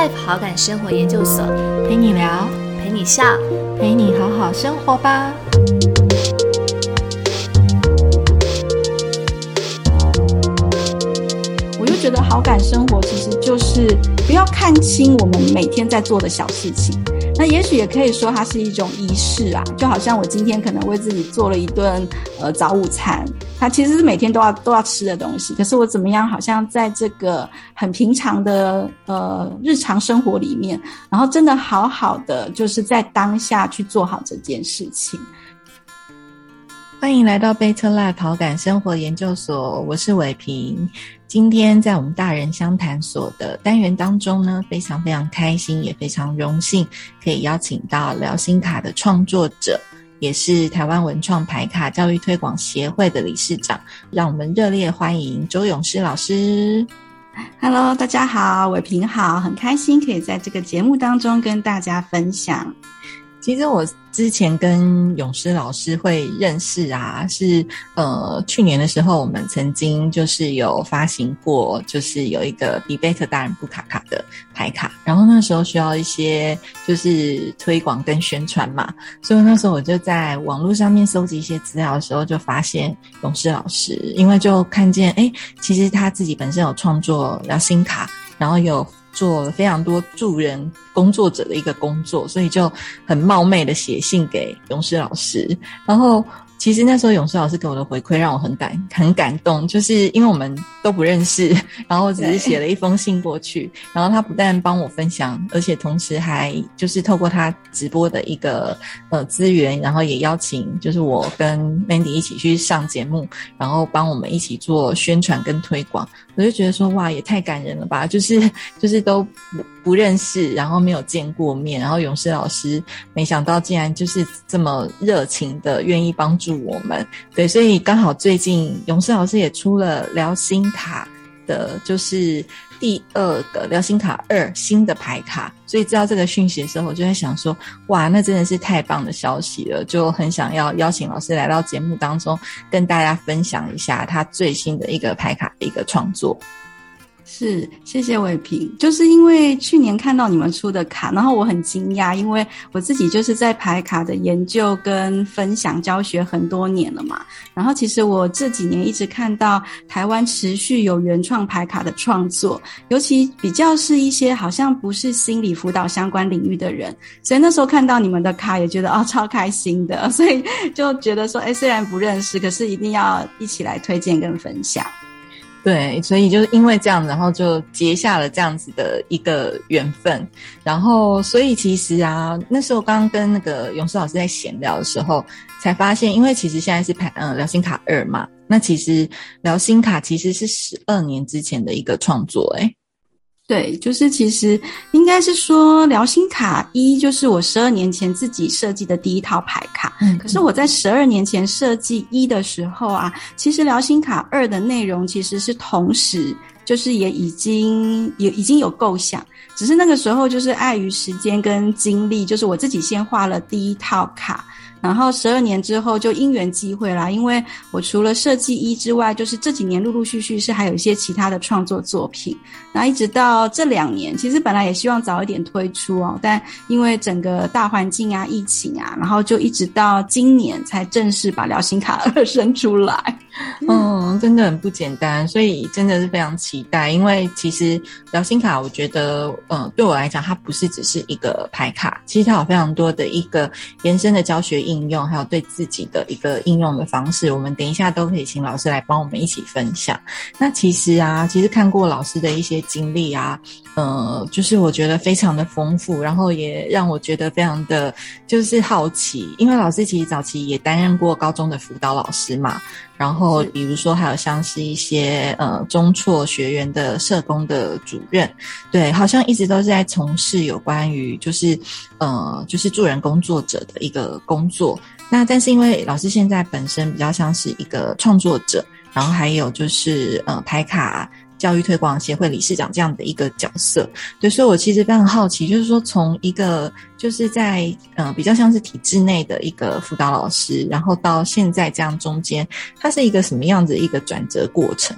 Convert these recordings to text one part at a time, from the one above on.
Life 好感生活研究所，陪你聊，陪你笑，陪你好好生活吧。我就觉得好感生活其实就是不要看清我们每天在做的小事情。那也许也可以说它是一种仪式啊，就好像我今天可能为自己做了一顿呃早午餐，它其实是每天都要都要吃的东西。可是我怎么样，好像在这个很平常的呃日常生活里面，然后真的好好的就是在当下去做好这件事情。欢迎来到贝特辣陶感生活研究所，我是伟平。今天在我们大人相谈所的单元当中呢，非常非常开心，也非常荣幸，可以邀请到聊心卡的创作者，也是台湾文创牌卡教育推广协会的理事长，让我们热烈欢迎周永诗老师。Hello，大家好，伟平好，很开心可以在这个节目当中跟大家分享。其实我之前跟勇士老师会认识啊，是呃去年的时候，我们曾经就是有发行过，就是有一个比贝特大人布卡卡的牌卡，然后那时候需要一些就是推广跟宣传嘛，所以那时候我就在网络上面搜集一些资料的时候，就发现勇士老师，因为就看见哎，其实他自己本身有创作聊心卡，然后有。做了非常多助人工作者的一个工作，所以就很冒昧的写信给勇士老师，然后。其实那时候勇士老师给我的回馈让我很感很感动，就是因为我们都不认识，然后只是写了一封信过去，然后他不但帮我分享，而且同时还就是透过他直播的一个呃资源，然后也邀请就是我跟 Mandy 一起去上节目，然后帮我们一起做宣传跟推广，我就觉得说哇也太感人了吧，就是就是都不不认识，然后没有见过面，然后勇士老师没想到竟然就是这么热情的愿意帮助。我们对，所以刚好最近勇士老师也出了聊心卡的，就是第二个聊心卡二新的牌卡，所以知道这个讯息的时候，我就在想说，哇，那真的是太棒的消息了，就很想要邀请老师来到节目当中，跟大家分享一下他最新的一个牌卡的一个创作。是，谢谢伟平。就是因为去年看到你们出的卡，然后我很惊讶，因为我自己就是在排卡的研究跟分享教学很多年了嘛。然后其实我这几年一直看到台湾持续有原创牌卡的创作，尤其比较是一些好像不是心理辅导相关领域的人，所以那时候看到你们的卡也觉得哦超开心的，所以就觉得说，哎，虽然不认识，可是一定要一起来推荐跟分享。对，所以就是因为这样，然后就结下了这样子的一个缘分。然后，所以其实啊，那时候刚刚跟那个勇士老师在闲聊的时候，才发现，因为其实现在是排嗯聊心卡二嘛，那其实聊心卡其实是十二年之前的一个创作，诶对，就是其实应该是说，聊心卡一就是我十二年前自己设计的第一套牌卡。嗯，可是我在十二年前设计一的时候啊，其实聊心卡二的内容其实是同时，就是也已经也已经有构想，只是那个时候就是碍于时间跟精力，就是我自己先画了第一套卡。然后十二年之后就因缘机会啦，因为我除了设计一之外，就是这几年陆陆续续是还有一些其他的创作作品。那一直到这两年，其实本来也希望早一点推出哦，但因为整个大环境啊、疫情啊，然后就一直到今年才正式把聊心卡二生出来。嗯，真的很不简单，所以真的是非常期待。因为其实聊心卡，我觉得，嗯，对我来讲，它不是只是一个牌卡，其实它有非常多的一个延伸的教学应用，还有对自己的一个应用的方式。我们等一下都可以请老师来帮我们一起分享。那其实啊，其实看过老师的一些经历啊，呃，就是我觉得非常的丰富，然后也让我觉得非常的就是好奇，因为老师其实早期也担任过高中的辅导老师嘛。然后，比如说，还有像是一些呃中辍学员的社工的主任，对，好像一直都是在从事有关于就是呃就是助人工作者的一个工作。那但是因为老师现在本身比较像是一个创作者，然后还有就是呃排卡。教育推广协会理事长这样的一个角色，所以我其实非常好奇，就是说从一个就是在呃比较像是体制内的一个辅导老师，然后到现在这样中间，它是一个什么样子一个转折过程？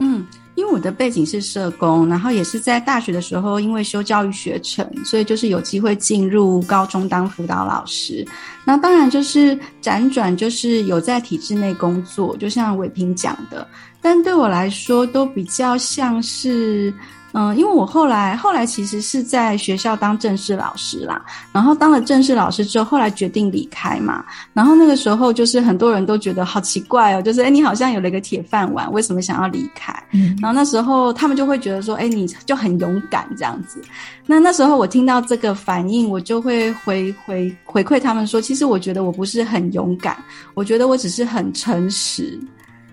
嗯。因为我的背景是社工，然后也是在大学的时候，因为修教育学程，所以就是有机会进入高中当辅导老师。那当然就是辗转，就是有在体制内工作，就像伟平讲的，但对我来说都比较像是。嗯，因为我后来后来其实是在学校当正式老师啦，然后当了正式老师之后，后来决定离开嘛。然后那个时候就是很多人都觉得好奇怪哦，就是哎，你好像有了一个铁饭碗，为什么想要离开？嗯，然后那时候他们就会觉得说，哎，你就很勇敢这样子。那那时候我听到这个反应，我就会回回回馈他们说，其实我觉得我不是很勇敢，我觉得我只是很诚实，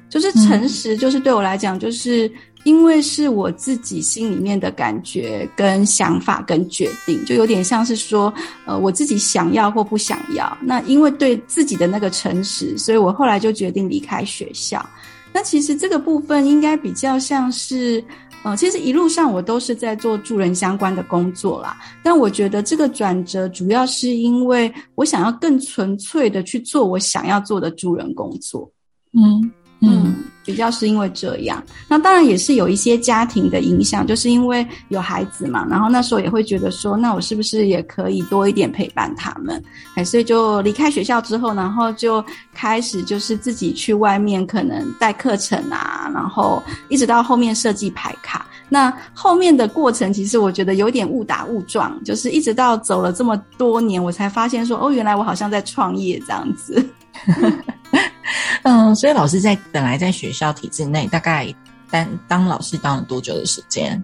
就是诚实，就是对我来讲就是。因为是我自己心里面的感觉、跟想法、跟决定，就有点像是说，呃，我自己想要或不想要。那因为对自己的那个诚实，所以我后来就决定离开学校。那其实这个部分应该比较像是，呃，其实一路上我都是在做助人相关的工作啦。但我觉得这个转折主要是因为我想要更纯粹的去做我想要做的助人工作。嗯。嗯，比较是因为这样，那当然也是有一些家庭的影响，就是因为有孩子嘛，然后那时候也会觉得说，那我是不是也可以多一点陪伴他们？哎，所以就离开学校之后，然后就开始就是自己去外面可能带课程啊，然后一直到后面设计牌卡。那后面的过程，其实我觉得有点误打误撞，就是一直到走了这么多年，我才发现说，哦，原来我好像在创业这样子。嗯，所以老师在本来在学校体制内，大概当当老师当了多久的时间？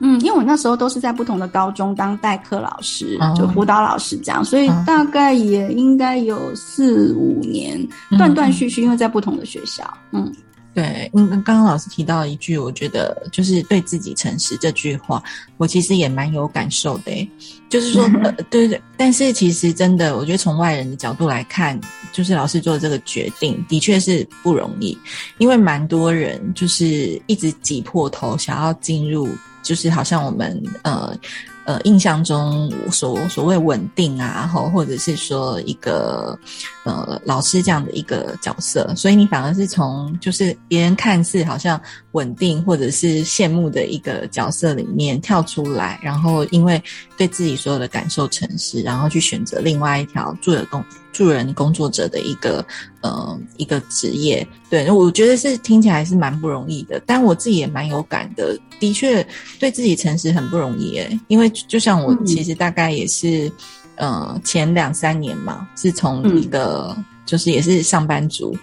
嗯，因为我那时候都是在不同的高中当代课老师，就辅导老师这样，所以大概也应该有四五年，断断续续，因为在不同的学校。嗯。对，嗯，刚刚老师提到一句，我觉得就是对自己诚实这句话，我其实也蛮有感受的。就是说，对对，但是其实真的，我觉得从外人的角度来看，就是老师做的这个决定的确是不容易，因为蛮多人就是一直挤破头想要进入，就是好像我们呃。呃，印象中所所谓稳定啊，后或者是说一个呃老师这样的一个角色，所以你反而是从就是别人看似好像稳定或者是羡慕的一个角色里面跳出来，然后因为对自己所有的感受诚实，然后去选择另外一条做的动助人工作者的一个呃一个职业。对，我觉得是听起来是蛮不容易的，但我自己也蛮有感的。的确，对自己诚实很不容易诶，因为就像我其实大概也是，呃，前两三年嘛，是从一个就是也是上班族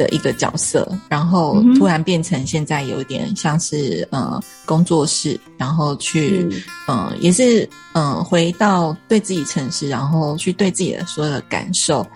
的一个角色，然后突然变成现在有点像是呃工作室，然后去嗯也是嗯回到对自己诚实，然后去对自己的所有的感受，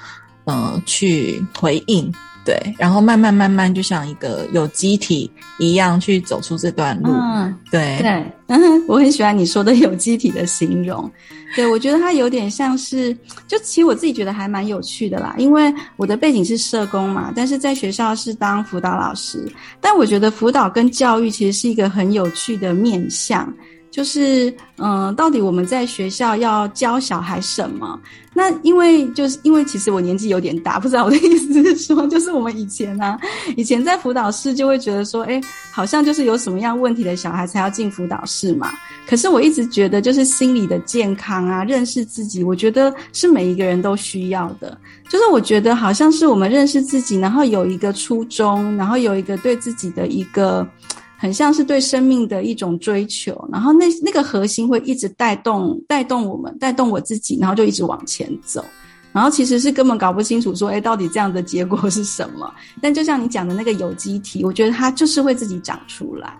嗯去回应。对，然后慢慢慢慢，就像一个有机体一样去走出这段路。嗯，对对，嗯，我很喜欢你说的有机体的形容。对，我觉得它有点像是，就其实我自己觉得还蛮有趣的啦。因为我的背景是社工嘛，但是在学校是当辅导老师。但我觉得辅导跟教育其实是一个很有趣的面向。就是，嗯，到底我们在学校要教小孩什么？那因为就是因为其实我年纪有点大，不知道我的意思是说，就是我们以前呢，以前在辅导室就会觉得说，哎，好像就是有什么样问题的小孩才要进辅导室嘛。可是我一直觉得，就是心理的健康啊，认识自己，我觉得是每一个人都需要的。就是我觉得好像是我们认识自己，然后有一个初衷，然后有一个对自己的一个。很像是对生命的一种追求，然后那那个核心会一直带动带动我们，带动我自己，然后就一直往前走。然后其实是根本搞不清楚说，哎，到底这样的结果是什么？但就像你讲的那个有机体，我觉得它就是会自己长出来。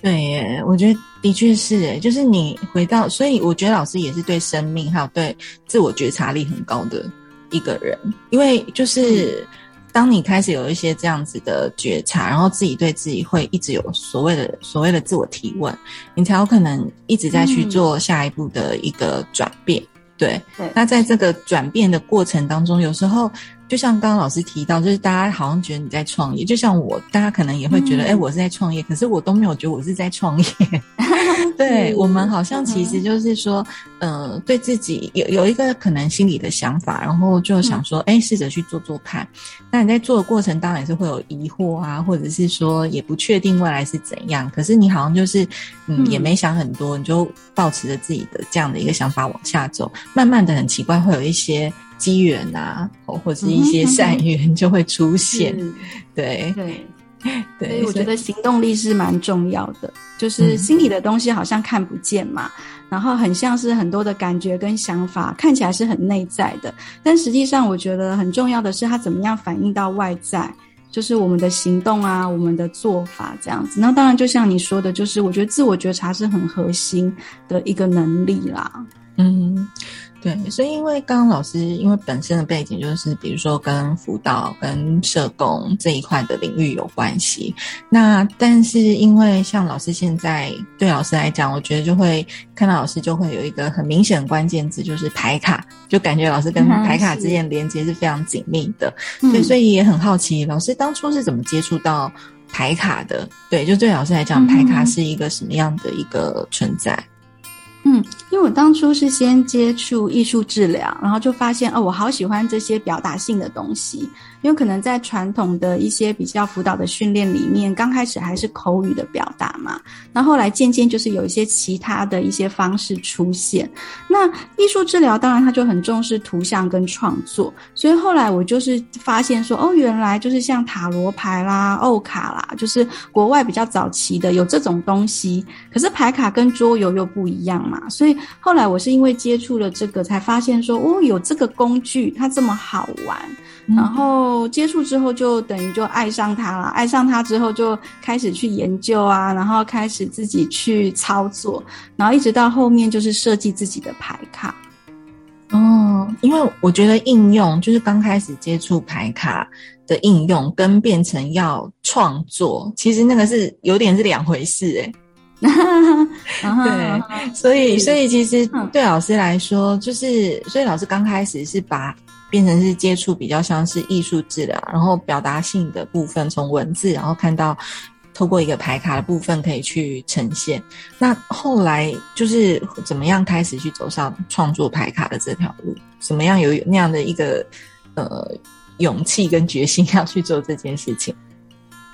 对耶，我觉得的确是，哎，就是你回到，所以我觉得老师也是对生命还有对自我觉察力很高的一个人，因为就是。当你开始有一些这样子的觉察，然后自己对自己会一直有所谓的所谓的自我提问，你才有可能一直在去做下一步的一个转变。对，那在这个转变的过程当中，有时候就像刚刚老师提到，就是大家好像觉得你在创业，就像我，大家可能也会觉得，哎、我是在创业，可是我都没有觉得我是在创业。对我们好像其实就是说，呃，对自己有有一个可能心里的想法，然后就想说，哎、试着去做做看。那你在做的过程，当然也是会有疑惑啊，或者是说也不确定未来是怎样。可是你好像就是，嗯，嗯也没想很多，你就抱持着自己的这样的一个想法往下走，慢慢的很奇怪，会有一些机缘啊，或或者是一些善缘就会出现。是对对。所，以我觉得行动力是蛮重要的，就是嗯心里的东西好像看不见嘛，然后很像是很多的感觉跟想法，看起来是很内在的，但实际上我觉得很重要的是它怎么样反映到外在。就是我们的行动啊，我们的做法这样子。那当然，就像你说的，就是我觉得自我觉察是很核心的一个能力啦。嗯，对，所以因为刚刚老师因为本身的背景就是，比如说跟辅导、跟社工这一块的领域有关系。那但是因为像老师现在对老师来讲，我觉得就会看到老师就会有一个很明显的关键字，就是排卡，就感觉老师跟排卡之间连接是非常紧密的。嗯对，所以也很好奇，老师当初是怎么接触到排卡的？对，就对老师来讲，排卡是一个什么样的一个存在？嗯，因为我当初是先接触艺术治疗，然后就发现哦，我好喜欢这些表达性的东西。因为可能在传统的一些比较辅导的训练里面，刚开始还是口语的表达嘛，那后来渐渐就是有一些其他的一些方式出现。那艺术治疗当然它就很重视图像跟创作，所以后来我就是发现说，哦，原来就是像塔罗牌啦、欧卡啦，就是国外比较早期的有这种东西。可是牌卡跟桌游又不一样嘛，所以后来我是因为接触了这个，才发现说，哦，有这个工具，它这么好玩。然后接触之后，就等于就爱上它了。爱上它之后，就开始去研究啊，然后开始自己去操作，然后一直到后面就是设计自己的牌卡。哦，因为我觉得应用就是刚开始接触牌卡的应用，跟变成要创作，其实那个是有点是两回事诶、对，所以所以其实嗯对老师来说，就是所以老师刚开始是把变成是接触比较像是艺术治疗，然后表达性的部分从文字，然后看到透过一个牌卡的部分可以去呈现。那后来就是怎么样开始去走上创作牌卡的这条路？怎么样有那样的一个呃勇气跟决心要去做这件事情？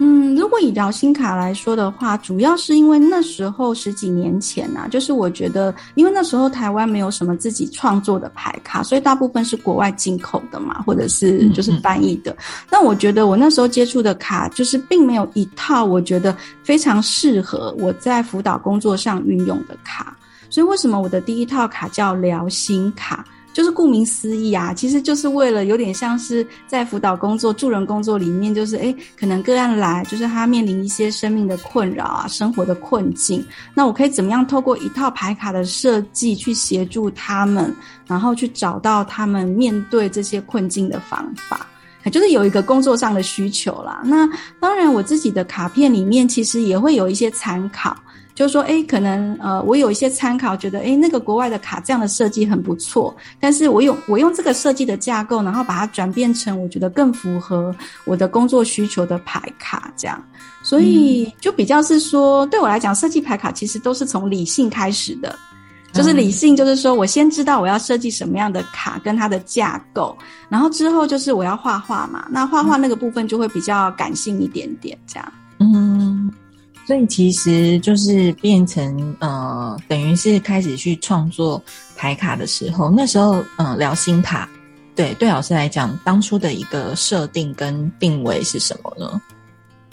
嗯，如果以聊心卡来说的话，主要是因为那时候十几年前啊、就是我觉得，因为那时候台湾没有什么自己创作的牌卡，所以大部分是国外进口的嘛，或者是就是翻译的。那我觉得我那时候接触的卡，就是并没有一套我觉得非常适合我在辅导工作上运用的卡。所以为什么我的第一套卡叫聊心卡？就是顾名思义啊，其实就是为了有点像是在辅导工作、助人工作里面，就是诶，可能个案来，就是他面临一些生命的困扰啊、生活的困境，那我可以怎么样透过一套牌卡的设计去协助他们，然后去找到他们面对这些困境的方法。就是有一个工作上的需求啦。那当然，我自己的卡片里面其实也会有一些参考。就是说，哎，可能呃，我有一些参考，觉得哎，那个国外的卡这样的设计很不错，但是我用我用这个设计的架构，然后把它转变成我觉得更符合我的工作需求的牌卡，这样，所以就比较是说，对我来讲，设计牌卡其实都是从理性开始的。就是理性，就是说我先知道我要设计什么样的卡跟它的架构，然后之后就是我要画画嘛，那画画那个部分就会比较感性一点点，这样。嗯，所以其实就是变成呃，等于是开始去创作牌卡的时候，那时候嗯、呃聊心卡，对对老师来讲，当初的一个设定跟定位是什么呢？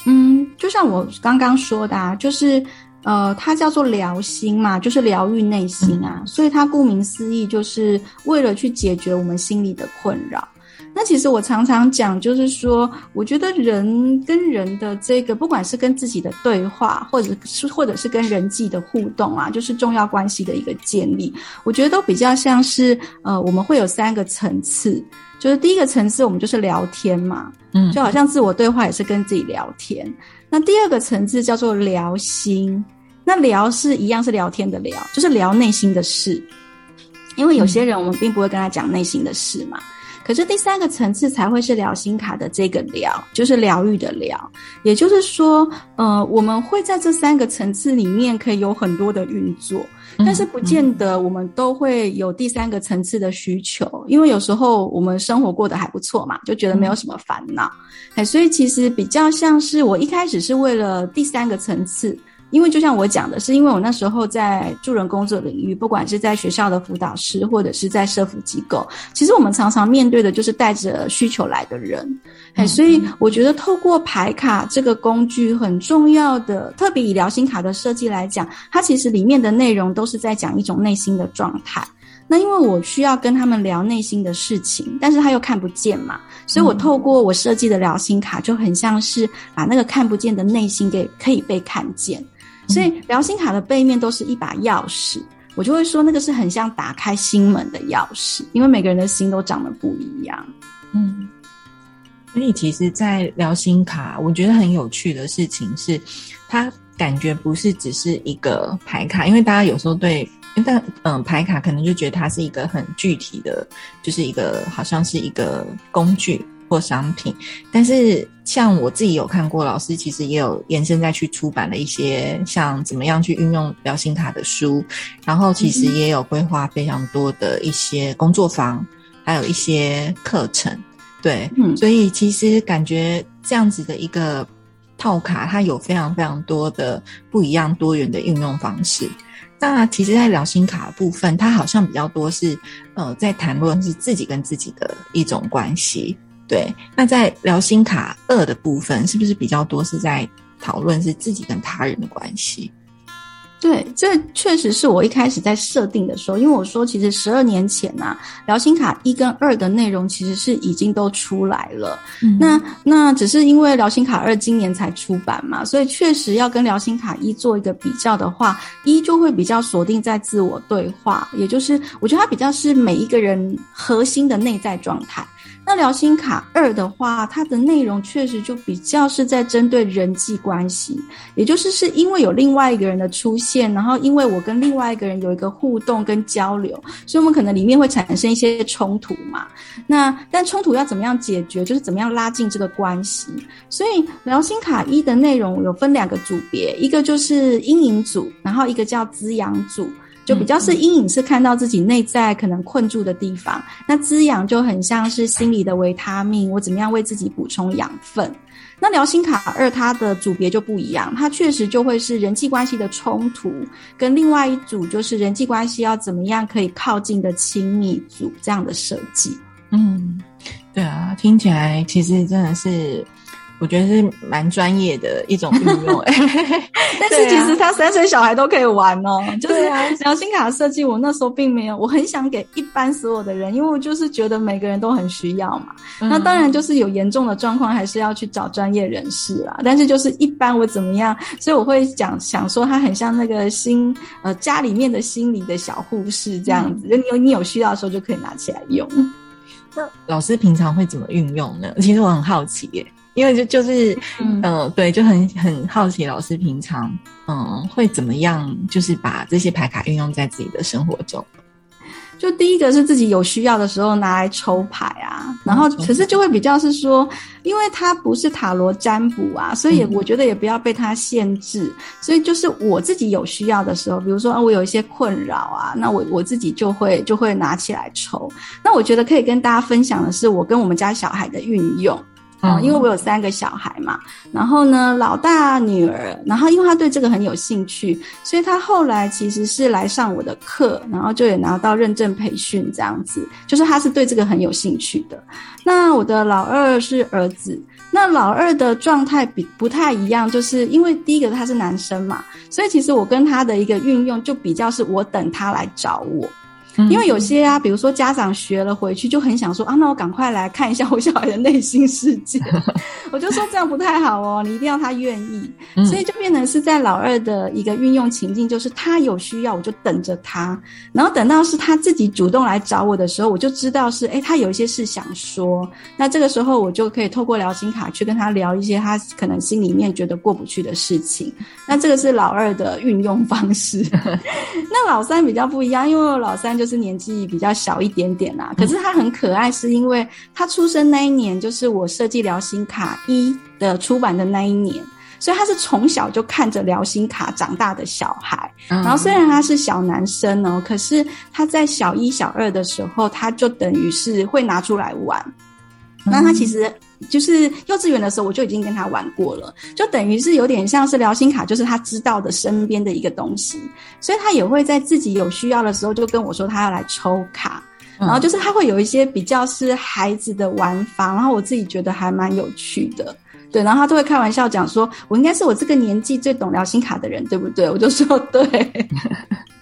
嗯，就像我刚刚说的啊，就是呃，它叫做疗心嘛，就是疗愈内心啊，所以它顾名思义，就是为了去解决我们心里的困扰。那其实我常常讲，就是说，我觉得人跟人的这个，不管是跟自己的对话，或者是或者是跟人际的互动啊，就是重要关系的一个建立，我觉得都比较像是呃，我们会有三个层次。就是第一个层次，我们就是聊天嘛，嗯，就好像自我对话也是跟自己聊天。那第二个层次叫做聊心，那聊是一样是聊天的聊，就是聊内心的事。因为有些人我们并不会跟他讲内心的事嘛，可是第三个层次才会是疗心卡的这个疗，就是疗愈的疗。也就是说，呃，我们会在这三个层次里面可以有很多的运作，但是不见得我们都会有第三个层次的需求，因为有时候我们生活过得还不错嘛，就觉得没有什么烦恼。哎，所以其实比较像是我一开始是为了第三个层次。因为就像我讲的，是因为我那时候在助人工作领域，不管是在学校的辅导师，或者是在社福机构，其实我们常常面对的就是带着需求来的人，哎，所以我觉得透过牌卡这个工具很重要的，特别以疗心卡的设计来讲，它其实里面的内容都是在讲一种内心的状态。那因为我需要跟他们聊内心的事情，但是他又看不见嘛，所以我透过我设计的疗心卡，就很像是把那个看不见的内心给可以被看见。所以疗心卡的背面都是一把钥匙，我就会说那个是很像打开心门的钥匙，因为每个人的心都长得不一样。嗯，所以其实，在疗心卡，我觉得很有趣的事情是，它感觉不是只是一个牌卡，因为大家有时候对，但嗯，牌卡可能就觉得它是一个很具体的，就是一个好像是一个工具。或商品，但是像我自己有看过，老师其实也有延伸再去出版了一些像怎么样去运用表心卡的书，然后其实也有规划非常多的一些工作坊，还有一些课程，对，所以其实感觉这样子的一个套卡，它有非常非常多的不一样多元的运用方式。那其实，在聊心卡部分，它好像比较多是呃，在谈论是自己跟自己的一种关系。对，那在聊心卡二的部分，是不是比较多是在讨论是自己跟他人的关系？对，这确实是我一开始在设定的时候，因为我说其实十二年前呐，聊心卡一跟二的内容其实是已经都出来了。那那只是因为聊心卡二今年才出版嘛，所以确实要跟聊心卡一做一个比较的话，一就会比较锁定在自我对话，也就是我觉得它比较是每一个人核心的内在状态。那聊心卡二的话，它的内容确实就比较是在针对人际关系，也就是是因为有另外一个人的出现，然后因为我跟另外一个人有一个互动跟交流，所以我们可能里面会产生一些冲突嘛。那但冲突要怎么样解决，就是怎么样拉近这个关系。所以聊心卡一的内容有分两个组别，一个就是阴影组，然后一个叫滋养组。就比较是阴影，是看到自己内在可能困住的地方。那滋养就很像是心理的维他命，我怎么样为自己补充养分？那聊心卡二它的组别就不一样，它确实就会是人际关系的冲突，跟另外一组就是人际关系要怎么样可以靠近的亲密组这样的设计。嗯，对啊，听起来其实真的是。我觉得是蛮专业的一种运用，但是其实他三岁小孩都可以玩哦。就是聊心卡设计，我那时候并没有，我很想给一般所有的人，因为我就是觉得每个人都很需要嘛。那当然就是有严重的状况，还是要去找专业人士啦。但是就是一般我怎么样，所以我会讲想说，他很像那个心呃家里面的心理的小护士这样子，就你有你有需要的时候就可以拿起来用。那老师平常会怎么运用呢？其实我很好奇耶。因为就就是，嗯，对，就很很好奇老师平常，嗯，会怎么样，就是把这些牌卡运用在自己的生活中。就第一个是自己有需要的时候拿来抽牌啊，然后可是就会比较是说，因为它不是塔罗占卜啊，所以我觉得也不要被它限制。所以就是我自己有需要的时候，比如说啊，我有一些困扰啊，那我我自己就会就会拿起来抽。那我觉得可以跟大家分享的是，我跟我们家小孩的运用。哦，因为我有三个小孩嘛，然后呢，老大女儿，然后因为他对这个很有兴趣，所以他后来其实是来上我的课，然后就也拿到认证培训这样子，就是他是对这个很有兴趣的。那我的老二是儿子，那老二的状态比不太一样，就是因为第一个他是男生嘛，所以其实我跟他的一个运用就比较是我等他来找我。因为有些啊，比如说家长学了回去就很想说啊，那我赶快来看一下我小孩的内心世界。我就说这样不太好哦，你一定要他愿意。所以就变成是在老二的一个运用情境，就是他有需要我就等着他，然后等到是他自己主动来找我的时候，我就知道是哎他有一些事想说，那这个时候我就可以透过聊心卡去跟他聊一些他可能心里面觉得过不去的事情。那这个是老二的运用方式。那老三比较不一样，因为老三就是。就是年纪比较小一点点啦。可是他很可爱，是因为他出生那一年就是我设计疗心卡一的出版的那一年，所以他是从小就看着疗心卡长大的小孩。然后虽然他是小男生哦，可是他在小一、小二的时候，他就等于是会拿出来玩。那他其实。就是幼稚园的时候，我就已经跟他玩过了，就等于是有点像是聊心卡，就是他知道的身边的一个东西，所以他也会在自己有需要的时候就跟我说他要来抽卡，然后就是他会有一些比较是孩子的玩法，然后我自己觉得还蛮有趣的，对，然后他都会开玩笑讲说，我应该是我这个年纪最懂聊心卡的人，对不对？我就说对。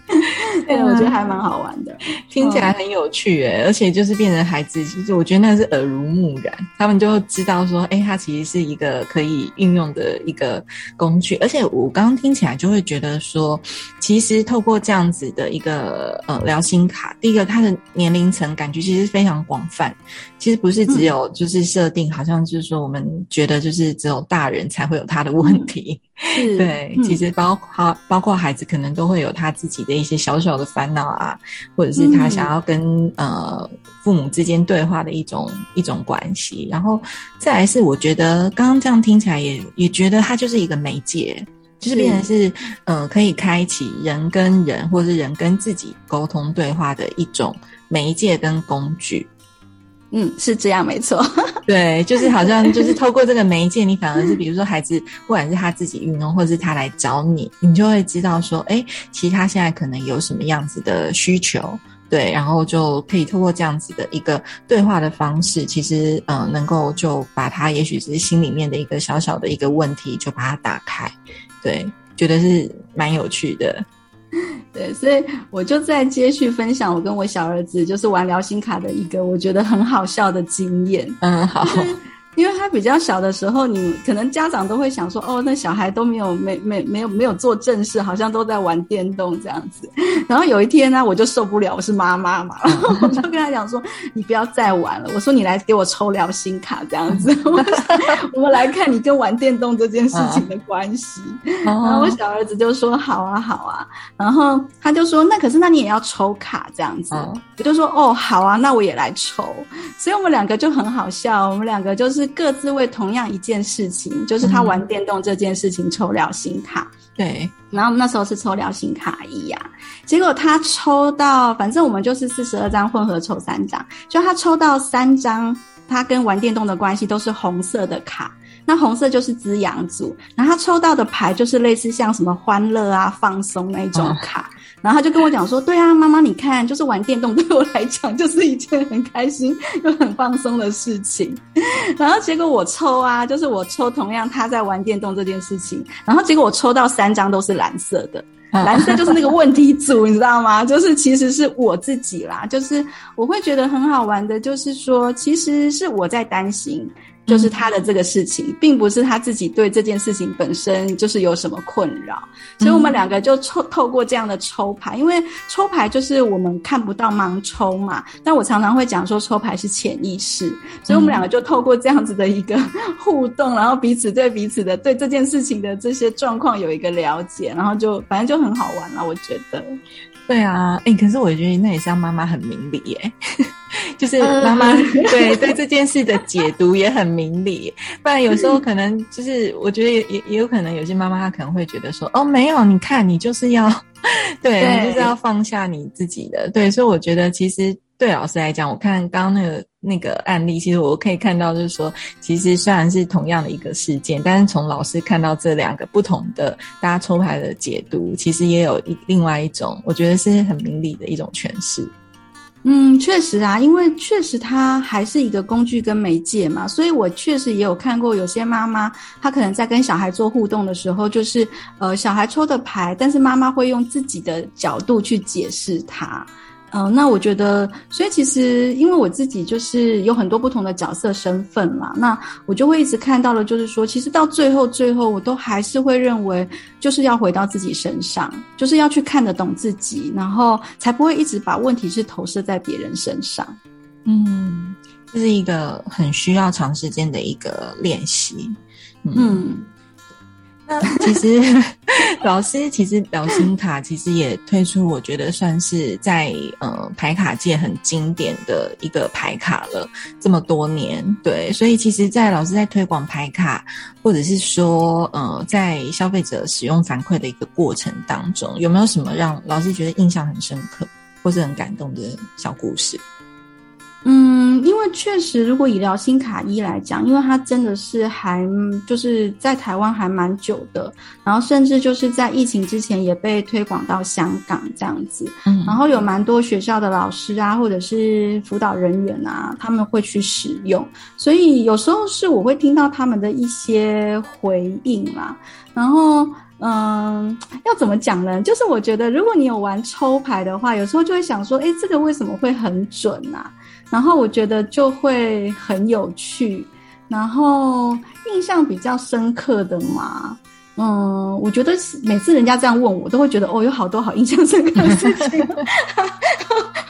对，我觉得还蛮好玩的，听起来很有趣诶，而且就是变成孩子，其实我觉得那是耳濡目染，他们就知道说，哎，它其实是一个可以运用的一个工具，而且我刚刚听起来就会觉得说，其实透过这样子的一个呃聊心卡，第一个它的年龄层感觉其实非常广泛，其实不是只有就是设定，好像就是说我们觉得就是只有大人才会有他的问题。对，其实包括包括孩子可能都会有他自己的一些小小的烦恼啊，或者是他想要跟呃父母之间对话的一种一种关系。然后再来是，我觉得刚刚这样听起来也也觉得它就是一个媒介，就是变成是呃可以开启人跟人或者是人跟自己沟通对话的一种媒介跟工具。嗯，是这样，没错。对，就是好像就是透过这个媒介，你反而是比如说孩子，不管是他自己运动，或者是他来找你，你就会知道说，哎，其实他现在可能有什么样子的需求，对，然后就可以透过这样子的一个对话的方式，其实嗯，能够就把他也许是心里面的一个小小的一个问题，就把它打开，对，觉得是蛮有趣的。对，所以我就在接续分享我跟我小儿子就是玩聊心卡的一个我觉得很好笑的经验。嗯，好。因为他比较小的时候，你可能家长都会想说，哦，那小孩都没有没没没有没有做正事，好像都在玩电动这样子。然后有一天呢，我就受不了，我是妈妈嘛，然 后我就跟他讲说，你不要再玩了。我说你来给我抽聊心卡这样子，我们来看你跟玩电动这件事情的关系。然后我小儿子就说好啊好啊，然后他就说那可是那你也要抽卡这样子。我就说哦好啊，那我也来抽。所以我们两个就很好笑，我们两个就是。各自为同样一件事情，就是他玩电动这件事情抽了新卡。对，然后那时候是抽了新卡一呀，结果他抽到，反正我们就是四十二张混合抽三张，就他抽到三张，他跟玩电动的关系都是红色的卡。那红色就是滋养组，然后他抽到的牌就是类似像什么欢乐啊、放松那种卡。然后他就跟我讲说：“对啊，妈妈，你看，就是玩电动对我来讲就是一件很开心又很放松的事情。然后结果我抽啊，就是我抽同样他在玩电动这件事情，然后结果我抽到三张都是蓝色的，蓝色就是那个问题组，你知道吗？就是其实是我自己啦，就是我会觉得很好玩的，就是说其实是我在担心。”就是他的这个事情，并不是他自己对这件事情本身就是有什么困扰，所以我们两个就抽透过这样的抽牌，因为抽牌就是我们看不到盲抽嘛。但我常常会讲说，抽牌是潜意识，所以我们两个就透过这样子的一个 互动，然后彼此对彼此的对这件事情的这些状况有一个了解，然后就反正就很好玩了。我觉得，对啊，哎，可是我觉得那也是让妈妈很明理耶。就是妈妈对对这件事的解读也很明理，不然有时候可能就是我觉得也也也有可能有些妈妈她可能会觉得说哦没有，你看你就是要 对，你就是要放下你自己的对，所以我觉得其实对老师来讲，我看刚刚那个那个案例，其实我可以看到就是说，其实虽然是同样的一个事件，但是从老师看到这两个不同的大家抽牌的解读，其实也有一另外一种，我觉得是很明理的一种诠释。嗯，确实啊，因为确实它还是一个工具跟媒介嘛，所以我确实也有看过有些妈妈，她可能在跟小孩做互动的时候，就是呃小孩抽的牌，但是妈妈会用自己的角度去解释它。嗯，那我觉得，所以其实因为我自己就是有很多不同的角色身份嘛，那我就会一直看到了，就是说，其实到最后，最后我都还是会认为，就是要回到自己身上，就是要去看得懂自己，然后才不会一直把问题是投射在别人身上。嗯，这是一个很需要长时间的一个练习。嗯。那 其实，老师其实聊心卡其实也推出，我觉得算是在呃牌卡界很经典的一个牌卡了，这么多年，对，所以其实，在老师在推广牌卡，或者是说呃在消费者使用反馈的一个过程当中，有没有什么让老师觉得印象很深刻或是很感动的小故事？嗯，因为确实，如果以聊心卡一来讲，因为它真的是还就是在台湾还蛮久的，然后甚至就是在疫情之前也被推广到香港这样子，嗯，然后有蛮多学校的老师啊，或者是辅导人员啊，他们会去使用，所以有时候是我会听到他们的一些回应啦，然后嗯，要怎么讲呢？就是我觉得如果你有玩抽牌的话，有时候就会想说，哎，这个为什么会很准啊？然后我觉得就会很有趣，然后印象比较深刻的嘛，嗯，我觉得每次人家这样问我，都会觉得哦，有好多好印象深刻的事情，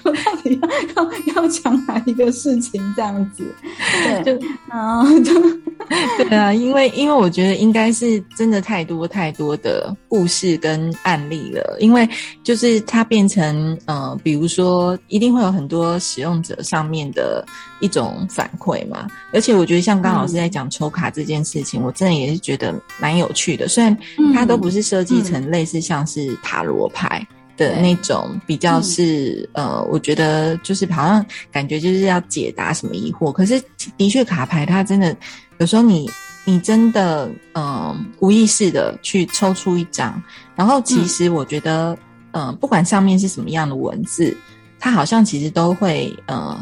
我 到底要要要讲哪一个事情这样子？对，嗯，对啊，因为因为我觉得应该是真的太多太多的故事跟案例了，因为就是它变成呃，比如说一定会有很多使用者上面的一种反馈嘛，而且我觉得像刚老师在讲抽卡这件事情，我真的也是觉得蛮有趣的，虽然它都不是设计成类似像是塔罗牌。的那种比较是呃，我觉得就是好像感觉就是要解答什么疑惑，可是的确卡牌它真的有时候你你真的嗯无意识的去抽出一张，然后其实我觉得嗯不管上面是什么样的文字，它好像其实都会呃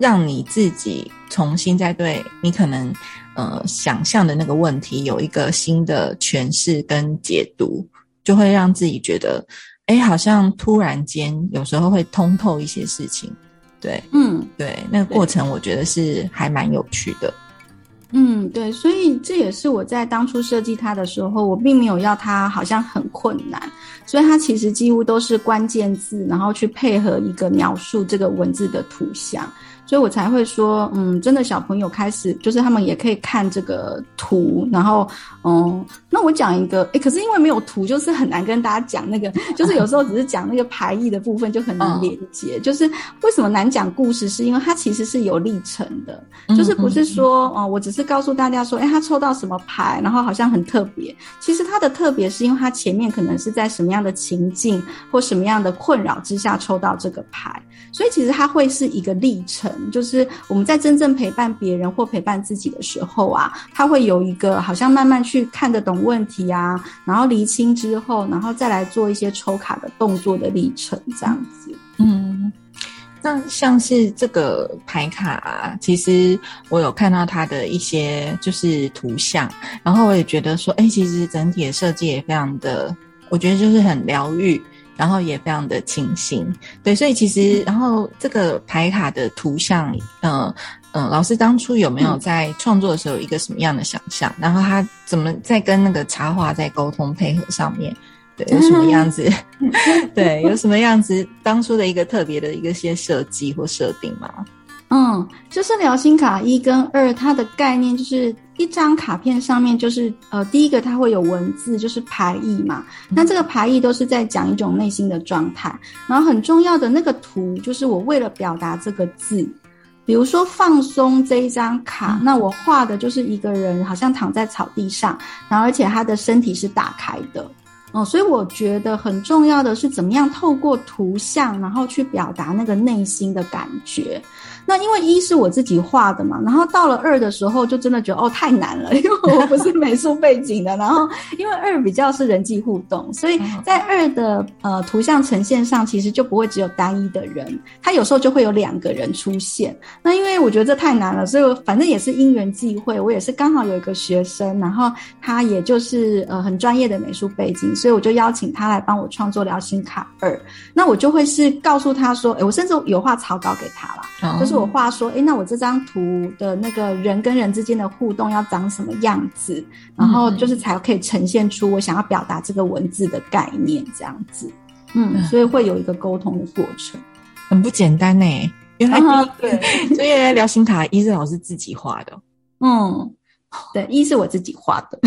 让你自己重新再对你可能呃想象的那个问题有一个新的诠释跟解读，就会让自己觉得。哎，好像突然间有时候会通透一些事情，对，嗯，对，那个过程我觉得是还蛮有趣的，嗯，对，所以这也是我在当初设计它的时候，我并没有要它好像很困难，所以它其实几乎都是关键字，然后去配合一个描述这个文字的图像。所以我才会说，嗯，真的小朋友开始就是他们也可以看这个图，然后，嗯，那我讲一个，诶，可是因为没有图，就是很难跟大家讲那个，就是有时候只是讲那个排异的部分就很难连接。就是为什么难讲故事，是因为它其实是有历程的，就是不是说，哦，我只是告诉大家说，诶，他抽到什么牌，然后好像很特别。其实它的特别是因为它前面可能是在什么样的情境或什么样的困扰之下抽到这个牌，所以其实它会是一个历程。就是我们在真正陪伴别人或陪伴自己的时候啊，他会有一个好像慢慢去看得懂问题啊，然后厘清之后，然后再来做一些抽卡的动作的历程，这样子。嗯，那像是这个牌卡，啊，其实我有看到它的一些就是图像，然后我也觉得说，哎，其实整体的设计也非常的，我觉得就是很疗愈。然后也非常的清新，对，所以其实，然后这个牌卡的图像，嗯嗯，老师当初有没有在创作的时候有一个什么样的想象？然后他怎么在跟那个插画在沟通配合上面？对，有什么样子？对，有什么样子？当初的一个特别的一个些设计或设定吗？嗯，就是聊心卡一跟二，它的概念就是一张卡片上面就是呃，第一个它会有文字，就是排意嘛。那这个排意都是在讲一种内心的状态。然后很重要的那个图，就是我为了表达这个字，比如说放松这一张卡，那我画的就是一个人好像躺在草地上，然后而且他的身体是打开的。哦，所以我觉得很重要的是怎么样透过图像，然后去表达那个内心的感觉。那因为一是我自己画的嘛，然后到了二的时候就真的觉得哦太难了，因为我不是美术背景的，然后 因为二比较是人际互动，所以在二的呃图像呈现上其实就不会只有单一的人，他有时候就会有两个人出现。那因为我觉得这太难了，所以反正也是因缘际会，我也是刚好有一个学生，然后他也就是呃很专业的美术背景，所以我就邀请他来帮我创作《聊心卡二》，那我就会是告诉他说，哎，我甚至有画草稿给他了，就是。我画说，哎，那我这张图的那个人跟人之间的互动要长什么样子？然后就是才可以呈现出我想要表达这个文字的概念，这样子。嗯，所以会有一个沟通的过程，很不简单呢。原来对，所以聊心卡一是老师自己画的。嗯，对，一是我自己画的。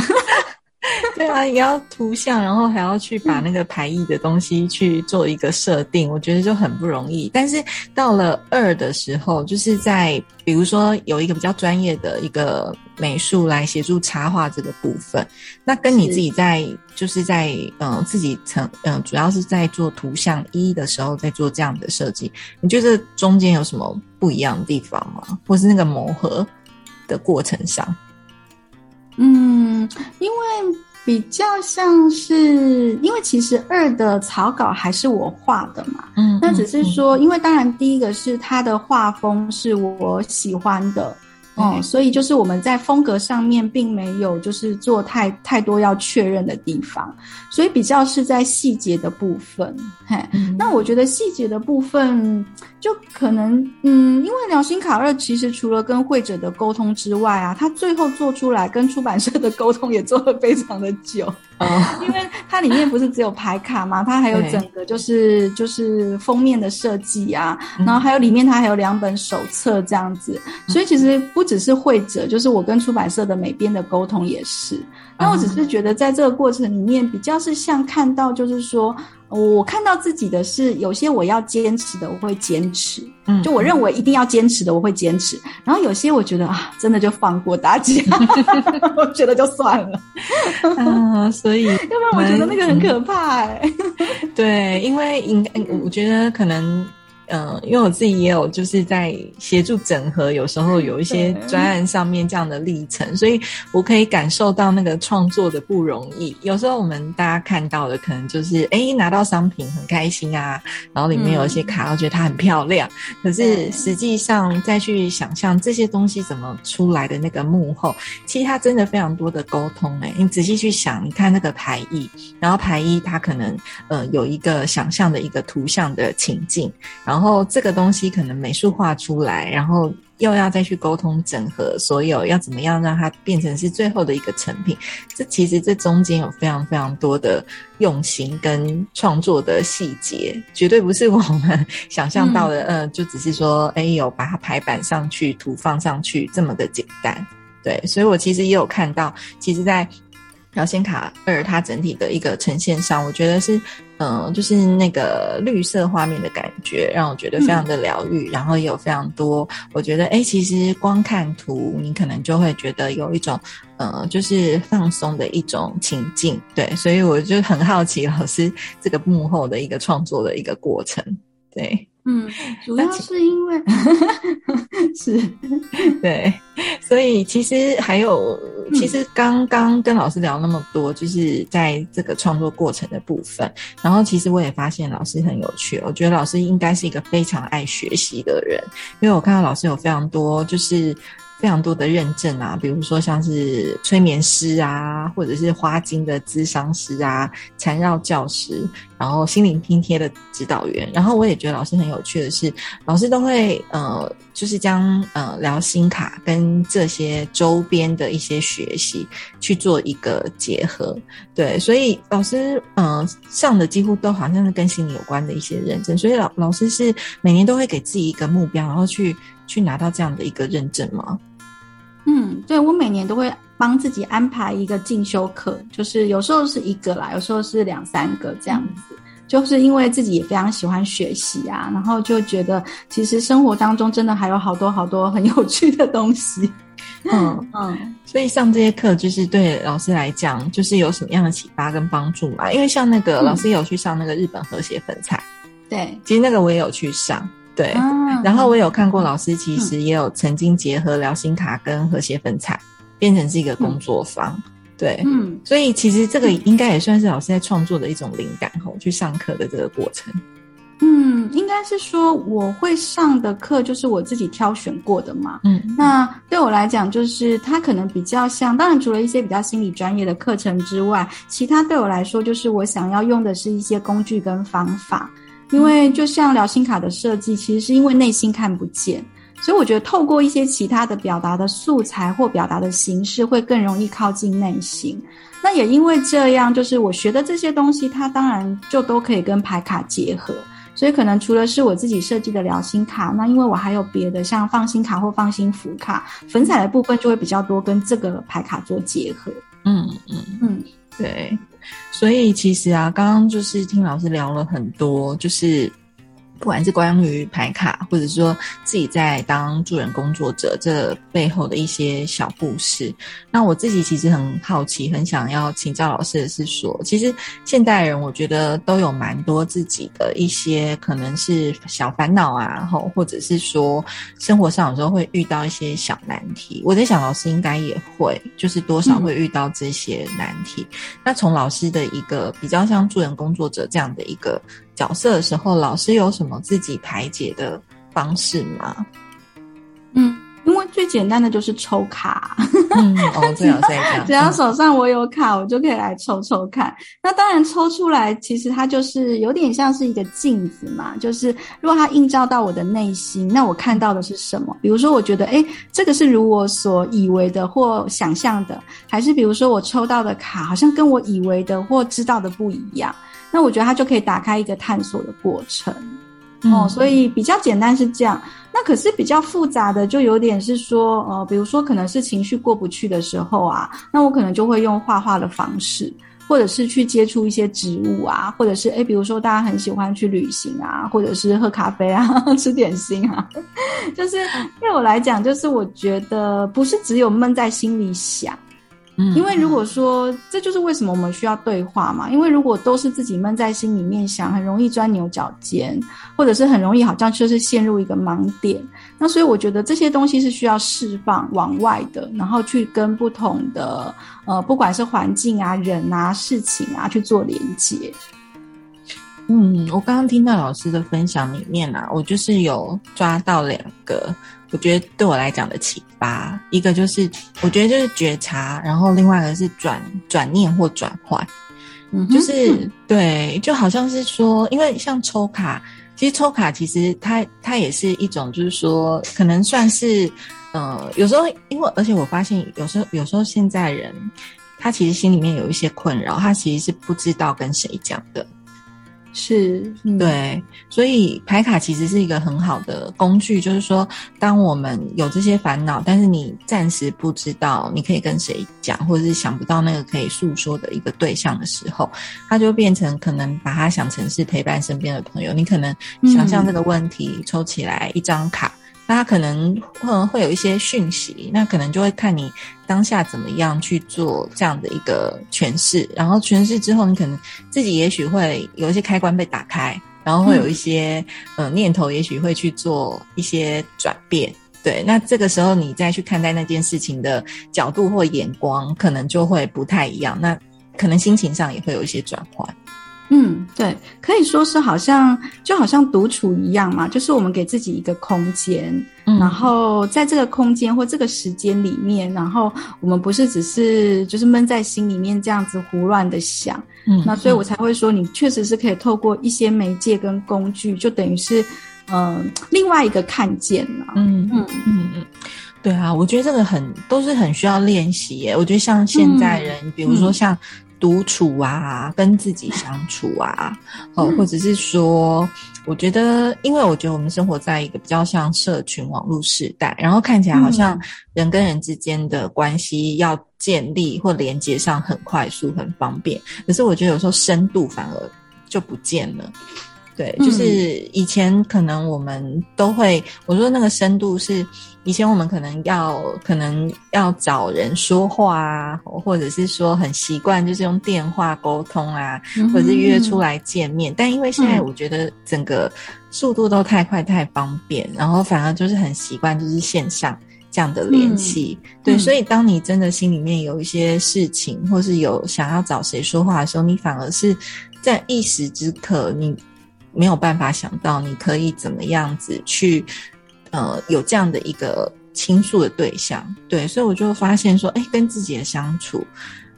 对啊，也要图像，然后还要去把那个排异的东西去做一个设定，我觉得就很不容易。但是到了二的时候，就是在比如说有一个比较专业的一个美术来协助插画这个部分，那跟你自己在就是在嗯自己成嗯主要是在做图像一的时候在做这样的设计，你觉得中间有什么不一样的地方吗？或是那个磨合的过程上？嗯，因为比较像是，因为其实二的草稿还是我画的嘛，嗯，那只是说，因为当然第一个是他的画风是我喜欢的。哦，所以就是我们在风格上面并没有就是做太太多要确认的地方，所以比较是在细节的部分。嘿，那我觉得细节的部分就可能，嗯，因为《良心卡二》其实除了跟会者的沟通之外啊，他最后做出来跟出版社的沟通也做了非常的久。因为它里面不是只有牌卡嘛，它还有整个就是就是封面的设计啊，然后还有里面它还有两本手册这样子，所以其实不只是会者，就是我跟出版社的美编的沟通也是。那我只是觉得在这个过程里面，比较是像看到就是说。我看到自己的是有些我要坚持的，我会坚持。嗯，就我认为一定要坚持的，我会坚持。然后有些我觉得啊，真的就放过大家，我觉得就算了。嗯，所以 要不然我觉得那个很可怕哎。对，因为应该我觉得可能。嗯，因为我自己也有就是在协助整合，有时候有一些专案上面这样的历程，所以我可以感受到那个创作的不容易。有时候我们大家看到的可能就是哎拿到商品很开心啊，然后里面有一些卡，我觉得它很漂亮。可是实际上再去想象这些东西怎么出来的那个幕后，其实它真的非常多的沟通。哎，你仔细去想，你看那个排艺，然后排艺它可能呃有一个想象的一个图像的情境，然后。然后这个东西可能美术画出来，然后又要再去沟通整合，所有要怎么样让它变成是最后的一个成品？这其实这中间有非常非常多的用心跟创作的细节，绝对不是我们 想象到的，呃，就只是说，哎，有把它排版上去，图放上去这么的简单。对，所以我其实也有看到，其实，在。表现卡二，它整体的一个呈现上，我觉得是，嗯，就是那个绿色画面的感觉，让我觉得非常的疗愈。然后也有非常多，我觉得，哎，其实光看图，你可能就会觉得有一种，呃，就是放松的一种情境。对，所以我就很好奇老师这个幕后的一个创作的一个过程。对。嗯，主要是因为 是，对，所以其实还有，其实刚刚跟老师聊那么多，就是在这个创作过程的部分，然后其实我也发现老师很有趣，我觉得老师应该是一个非常爱学习的人，因为我看到老师有非常多就是。非常多的认证啊，比如说像是催眠师啊，或者是花精的咨商师啊，缠绕教师，然后心灵拼贴的指导员。然后我也觉得老师很有趣的是，老师都会呃，就是将呃聊心卡跟这些周边的一些学习去做一个结合。对，所以老师呃上的几乎都好像是跟心理有关的一些认证。所以老老师是每年都会给自己一个目标，然后去去拿到这样的一个认证吗？嗯，对，我每年都会帮自己安排一个进修课，就是有时候是一个啦，有时候是两三个这样子，就是因为自己也非常喜欢学习啊，然后就觉得其实生活当中真的还有好多好多很有趣的东西。嗯嗯，所以上这些课就是对老师来讲，就是有什么样的启发跟帮助嘛？因为像那个老师有去上那个日本和谐粉彩，对，其实那个我也有去上。对，然后我有看过老师，其实也有曾经结合聊心卡跟和谐粉彩，变成是一个工作坊。对，嗯，所以其实这个应该也算是老师在创作的一种灵感吼，去上课的这个过程。嗯，应该是说我会上的课就是我自己挑选过的嘛。嗯，那对我来讲，就是它可能比较像，当然除了一些比较心理专业的课程之外，其他对我来说就是我想要用的是一些工具跟方法。因为就像聊心卡的设计，其实是因为内心看不见，所以我觉得透过一些其他的表达的素材或表达的形式，会更容易靠近内心。那也因为这样，就是我学的这些东西，它当然就都可以跟牌卡结合。所以可能除了是我自己设计的聊心卡，那因为我还有别的，像放心卡或放心福卡，粉彩的部分就会比较多，跟这个牌卡做结合。嗯嗯嗯，对。所以其实啊，刚刚就是听老师聊了很多，就是。不管是关于排卡，或者说自己在当助人工作者这背后的一些小故事，那我自己其实很好奇，很想要请教老师的是说，其实现代人我觉得都有蛮多自己的一些可能是小烦恼啊，或或者是说生活上有时候会遇到一些小难题。我在想，老师应该也会，就是多少会遇到这些难题。那从老师的一个比较像助人工作者这样的一个。角色的时候，老师有什么自己排解的方式吗？嗯，因为最简单的就是抽卡。嗯，哦，这样这样。只要手上我有卡，我就可以来抽抽看。那当然，抽出来其实它就是有点像是一个镜子嘛。就是如果它映照到我的内心，那我看到的是什么？比如说，我觉得，哎，这个是如我所以为的或想象的，还是比如说我抽到的卡好像跟我以为的或知道的不一样？那我觉得它就可以打开一个探索的过程，哦，所以比较简单是这样。那可是比较复杂的，就有点是说，呃，比如说可能是情绪过不去的时候啊，那我可能就会用画画的方式，或者是去接触一些植物啊，或者是诶，比如说大家很喜欢去旅行啊，或者是喝咖啡啊，吃点心啊，就是对我来讲，就是我觉得不是只有闷在心里想。因为如果说这就是为什么我们需要对话嘛，因为如果都是自己闷在心里面想，很容易钻牛角尖，或者是很容易好像就是陷入一个盲点。那所以我觉得这些东西是需要释放往外的，然后去跟不同的呃，不管是环境啊、人啊、事情啊去做连接。嗯，我刚刚听到老师的分享里面啊，我就是有抓到两个。我觉得对我来讲的启发，一个就是我觉得就是觉察，然后另外一个是转转念或转换，嗯，就是对，就好像是说，因为像抽卡，其实抽卡其实它它也是一种，就是说可能算是，呃，有时候因为而且我发现有时候有时候现在人他其实心里面有一些困扰，他其实是不知道跟谁讲的。是对，所以牌卡其实是一个很好的工具。就是说，当我们有这些烦恼，但是你暂时不知道你可以跟谁讲，或者是想不到那个可以诉说的一个对象的时候，它就变成可能把它想成是陪伴身边的朋友。你可能想象这个问题，抽起来一张卡。那他可能会会有一些讯息，那可能就会看你当下怎么样去做这样的一个诠释，然后诠释之后，你可能自己也许会有一些开关被打开，然后会有一些呃念头，也许会去做一些转变。对，那这个时候你再去看待那件事情的角度或眼光，可能就会不太一样。那可能心情上也会有一些转换。嗯，对，可以说是好像就好像独处一样嘛，就是我们给自己一个空间，然后在这个空间或这个时间里面，然后我们不是只是就是闷在心里面这样子胡乱的想，嗯，那所以我才会说，你确实是可以透过一些媒介跟工具，就等于是嗯另外一个看见了，嗯嗯。嗯嗯，对啊，我觉得这个很都是很需要练习耶，我觉得像现在人，比如说像。独处啊，跟自己相处啊，哦，或者是说，我觉得，因为我觉得我们生活在一个比较像社群网络时代，然后看起来好像人跟人之间的关系要建立或连接上很快速、很方便，可是我觉得有时候深度反而就不见了。对，就是以前可能我们都会，我说那个深度是以前我们可能要可能要找人说话啊，或者是说很习惯就是用电话沟通啊，或者是约出来见面。但因为现在我觉得整个速度都太快太方便，然后反而就是很习惯就是线上这样的联系。对，所以当你真的心里面有一些事情，或是有想要找谁说话的时候，你反而是在一时之刻你。没有办法想到你可以怎么样子去，呃，有这样的一个倾诉的对象，对，所以我就发现说，哎，跟自己的相处，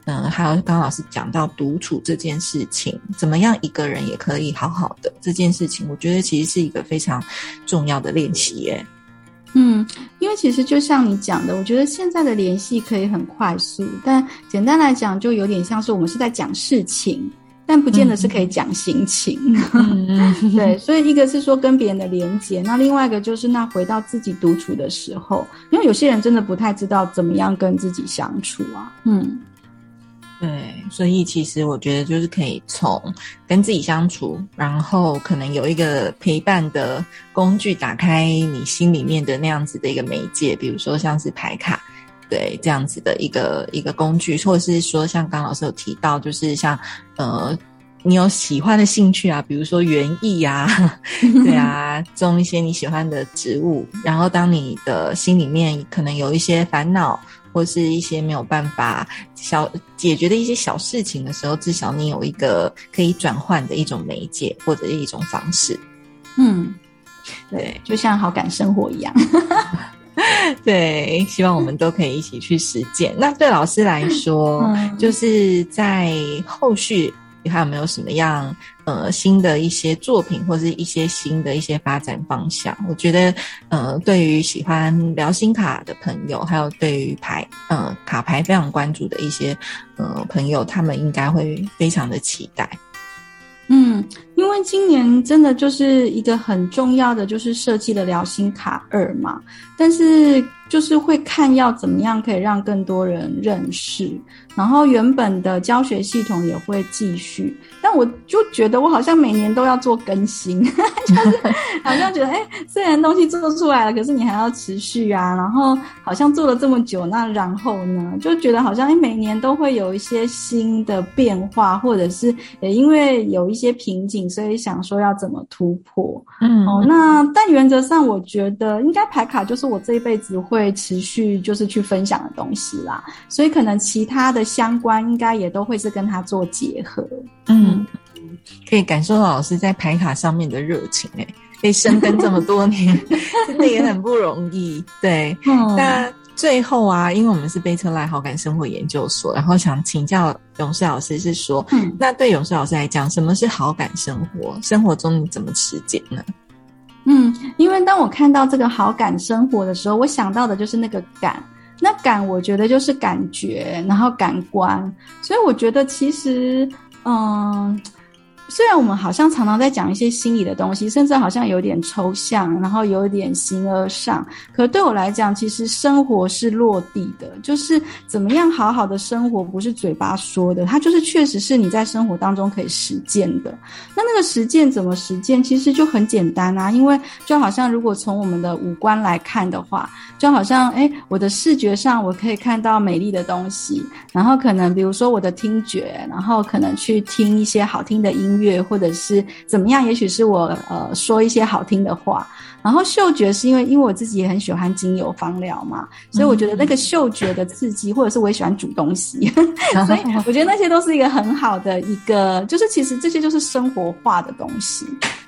嗯，还有刚刚老师讲到独处这件事情，怎么样一个人也可以好好的这件事情，我觉得其实是一个非常重要的练习耶。嗯，因为其实就像你讲的，我觉得现在的联系可以很快速，但简单来讲，就有点像是我们是在讲事情。但不见得是可以讲心情，对，所以一个是说跟别人的连接，那另外一个就是那回到自己独处的时候，因为有些人真的不太知道怎么样跟自己相处啊，嗯，对，所以其实我觉得就是可以从跟自己相处，然后可能有一个陪伴的工具，打开你心里面的那样子的一个媒介，比如说像是牌卡，对，这样子的一个一个工具，或者是说像刚老师有提到，就是像呃，你有喜欢的兴趣啊，比如说园艺呀，对啊，种一些你喜欢的植物，然后当你的心里面可能有一些烦恼。或是一些没有办法小解决的一些小事情的时候，至少你有一个可以转换的一种媒介或者一种方式。嗯，对，就像好感生活一样。对，希望我们都可以一起去实践。那对老师来说，就是在后续。还有没有什么样呃新的一些作品，或者是一些新的一些发展方向？我觉得呃，对于喜欢聊心卡的朋友，还有对于牌呃卡牌非常关注的一些呃朋友，他们应该会非常的期待。嗯，因为今年真的就是一个很重要的，就是设计了聊心卡二嘛，但是就是会看要怎么样可以让更多人认识。然后原本的教学系统也会继续，但我就觉得我好像每年都要做更新，就是好像觉得哎，虽然东西做出来了，可是你还要持续啊。然后好像做了这么久，那然后呢，就觉得好像哎，每年都会有一些新的变化，或者是也因为有一些瓶颈，所以想说要怎么突破。嗯，哦，那但原则上我觉得应该牌卡就是我这一辈子会持续就是去分享的东西啦，所以可能其他的。相关应该也都会是跟他做结合，嗯，可以感受到老师在牌卡上面的热情，哎，可以深耕这么多年，真的也很不容易。对，那最后啊，因为我们是贝特赖好感生活研究所，然后想请教勇士老师，是说，嗯，那对勇士老师来讲，什么是好感生活？生活中你怎么实践呢？嗯，因为当我看到这个好感生活的时候，我想到的就是那个感。那感，我觉得就是感觉，然后感官，所以我觉得其实，嗯。虽然我们好像常常在讲一些心理的东西，甚至好像有点抽象，然后有点形而上，可对我来讲，其实生活是落地的，就是怎么样好好的生活，不是嘴巴说的，它就是确实是你在生活当中可以实践的。那那个实践怎么实践？其实就很简单啊，因为就好像如果从我们的五官来看的话，就好像哎，我的视觉上我可以看到美丽的东西，然后可能比如说我的听觉，然后可能去听一些好听的音。乐或者是怎么样，也许是我呃说一些好听的话，然后嗅觉是因为因为我自己也很喜欢精油芳疗嘛，所以我觉得那个嗅觉的刺激，或者是我也喜欢煮东西，所以 我觉得那些都是一个很好的一个，就是其实这些就是生活化的东西，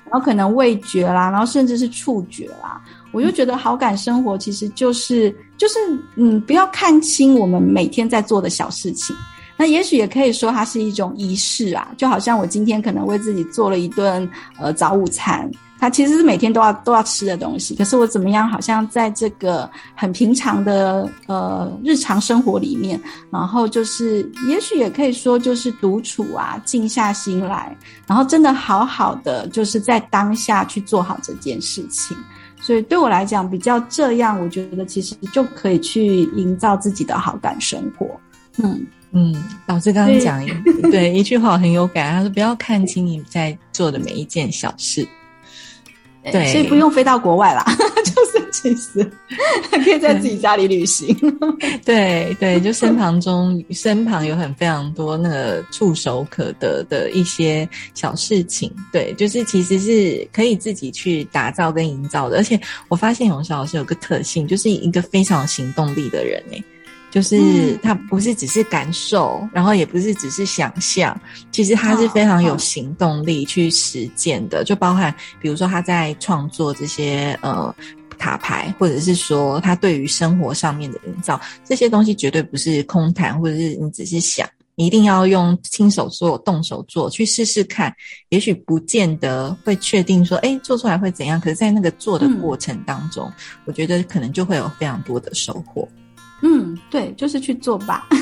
然后可能味觉啦，然后甚至是触觉啦，我就觉得好感生活其实就是就是嗯，不要看清我们每天在做的小事情。那也许也可以说它是一种仪式啊，就好像我今天可能为自己做了一顿呃早午餐，它其实是每天都要都要吃的东西。可是我怎么样，好像在这个很平常的呃日常生活里面，然后就是也许也可以说就是独处啊，静下心来，然后真的好好的就是在当下去做好这件事情。所以对我来讲，比较这样，我觉得其实就可以去营造自己的好感生活。嗯。嗯，老师刚刚讲 对一句话很有感，他说不要看清你在做的每一件小事，对，所以不用飞到国外啦，就是其实可以在自己家里旅行。对对，就身旁中身旁有很非常多那个触手可得的一些小事情，对，就是其实是可以自己去打造跟营造的。而且我发现永小老师有个特性，就是一个非常有行动力的人哎。就是他不是只是感受，然后也不是只是想象，其实他是非常有行动力去实践的。就包含比如说他在创作这些呃卡牌，或者是说他对于生活上面的营造这些东西，绝对不是空谈，或者是你只是想，你一定要用亲手做、动手做去试试看。也许不见得会确定说，哎，做出来会怎样。可是，在那个做的过程当中，我觉得可能就会有非常多的收获。嗯，对，就是去做吧。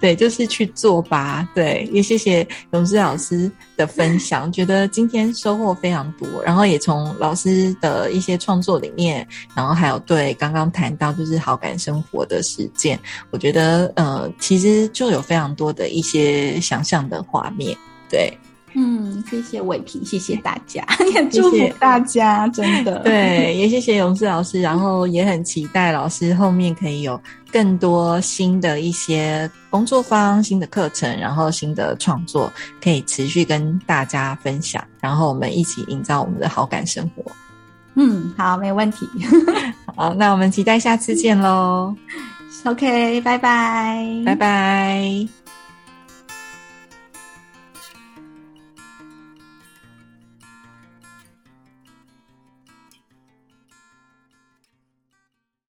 对，就是去做吧。对，也谢谢永志老师的分享，觉得今天收获非常多。然后也从老师的一些创作里面，然后还有对刚刚谈到就是好感生活的实践，我觉得呃，其实就有非常多的一些想象的画面。对。嗯，谢谢伟平，谢谢大家，也祝福大家，真的。对，也谢谢勇士老师，然后也很期待老师后面可以有更多新的一些工作坊、新的课程，然后新的创作可以持续跟大家分享，然后我们一起营造我们的好感生活。嗯，好，没问题。好，那我们期待下次见喽。OK，拜拜，拜拜。